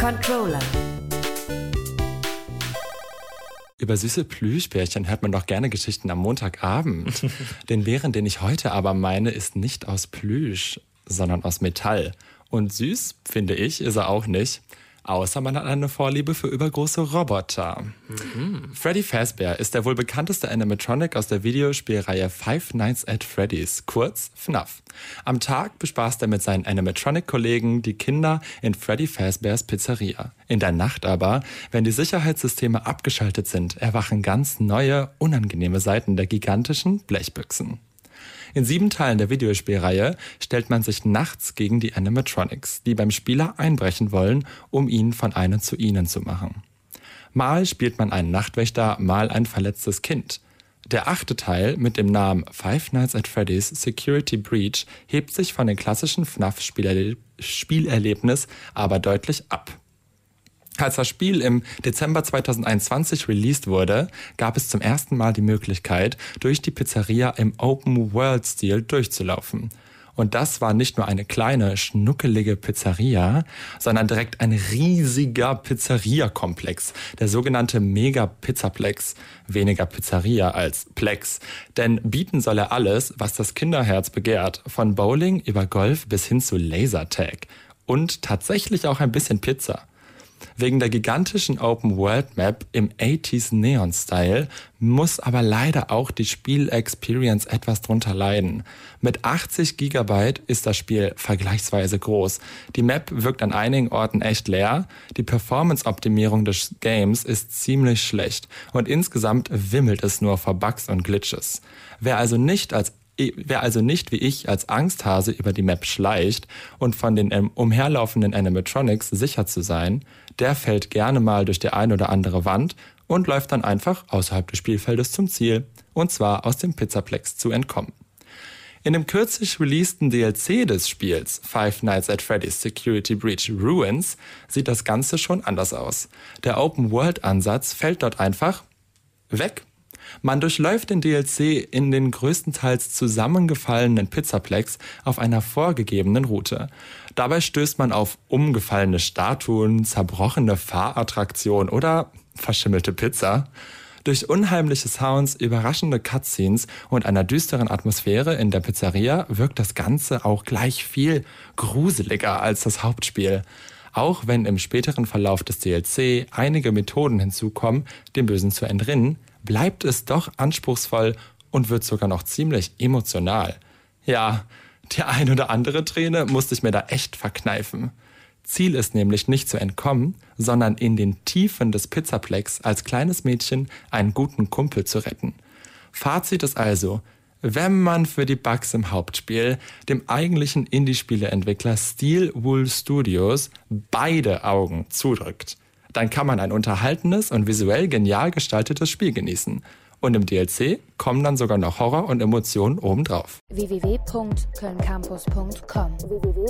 Controller. Über süße Plüschbärchen hört man doch gerne Geschichten am Montagabend. den Bären, den ich heute aber meine, ist nicht aus Plüsch, sondern aus Metall. Und süß, finde ich, ist er auch nicht. Außer man hat eine Vorliebe für übergroße Roboter. Mhm. Freddy Fazbear ist der wohl bekannteste Animatronic aus der Videospielreihe Five Nights at Freddy's, kurz FNAF. Am Tag bespaßt er mit seinen Animatronic-Kollegen die Kinder in Freddy Fazbears Pizzeria. In der Nacht aber, wenn die Sicherheitssysteme abgeschaltet sind, erwachen ganz neue, unangenehme Seiten der gigantischen Blechbüchsen. In sieben Teilen der Videospielreihe stellt man sich nachts gegen die Animatronics, die beim Spieler einbrechen wollen, um ihn von einem zu ihnen zu machen. Mal spielt man einen Nachtwächter, mal ein verletztes Kind. Der achte Teil mit dem Namen Five Nights at Freddy's Security Breach hebt sich von den klassischen FNAF-Spielerlebnis aber deutlich ab. Als das Spiel im Dezember 2021 released wurde, gab es zum ersten Mal die Möglichkeit, durch die Pizzeria im Open-World-Stil durchzulaufen. Und das war nicht nur eine kleine, schnuckelige Pizzeria, sondern direkt ein riesiger Pizzeria-Komplex, der sogenannte Mega-Pizzaplex. Weniger Pizzeria als Plex. Denn bieten soll er alles, was das Kinderherz begehrt, von Bowling über Golf bis hin zu Lasertag. Und tatsächlich auch ein bisschen Pizza. Wegen der gigantischen Open World Map im 80s Neon Style muss aber leider auch die Spiel-Experience etwas drunter leiden. Mit 80 GB ist das Spiel vergleichsweise groß. Die Map wirkt an einigen Orten echt leer, die Performance-Optimierung des Games ist ziemlich schlecht und insgesamt wimmelt es nur vor Bugs und Glitches. Wer also nicht als Wer also nicht wie ich als Angsthase über die Map schleicht und von den umherlaufenden Animatronics sicher zu sein, der fällt gerne mal durch die ein oder andere Wand und läuft dann einfach außerhalb des Spielfeldes zum Ziel, und zwar aus dem Pizzaplex zu entkommen. In dem kürzlich releaseden DLC des Spiels Five Nights at Freddy's Security Breach Ruins sieht das Ganze schon anders aus. Der Open-World-Ansatz fällt dort einfach weg man durchläuft den DLC in den größtenteils zusammengefallenen Pizzaplex auf einer vorgegebenen Route. Dabei stößt man auf umgefallene Statuen, zerbrochene Fahrattraktionen oder verschimmelte Pizza. Durch unheimliche Sounds, überraschende Cutscenes und einer düsteren Atmosphäre in der Pizzeria wirkt das Ganze auch gleich viel gruseliger als das Hauptspiel. Auch wenn im späteren Verlauf des DLC einige Methoden hinzukommen, dem Bösen zu entrinnen, bleibt es doch anspruchsvoll und wird sogar noch ziemlich emotional. Ja, die ein oder andere Träne musste ich mir da echt verkneifen. Ziel ist nämlich nicht zu entkommen, sondern in den Tiefen des Pizzaplex als kleines Mädchen einen guten Kumpel zu retten. Fazit ist also, wenn man für die Bugs im Hauptspiel dem eigentlichen Indie-Spieleentwickler Steel Wool Studios beide Augen zudrückt, dann kann man ein unterhaltenes und visuell genial gestaltetes Spiel genießen. Und im DLC kommen dann sogar noch Horror und Emotionen obendrauf. www.kölncampus.com www